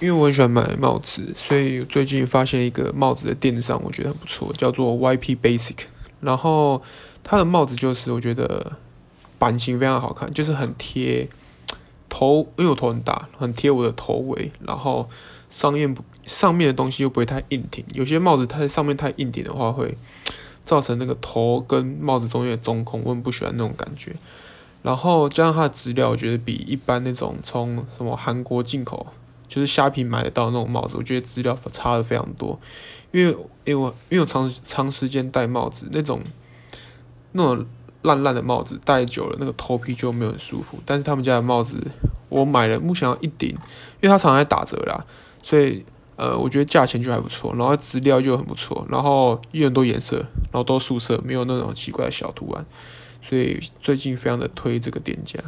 因为我很喜欢买帽子，所以最近发现一个帽子的电商，我觉得很不错，叫做 YP Basic。然后它的帽子就是我觉得版型非常好看，就是很贴头，因为我头很大，很贴我的头围。然后上面上面的东西又不会太硬挺，有些帽子它上面太硬挺的话，会造成那个头跟帽子中间的中空，我很不喜欢那种感觉。然后加上它的质量，我觉得比一般那种从什么韩国进口，就是虾皮买得到那种帽子，我觉得质量差的非常多。因为因为我因为我长长时间戴帽子，那种那种烂烂的帽子戴久了，那个头皮就没有很舒服。但是他们家的帽子，我买了目前要一顶，因为它常常在打折啦，所以呃，我觉得价钱就还不错，然后质料就很不错，然后有很多颜色，然后都素色，没有那种奇怪的小图案。所以最近非常的推这个店家。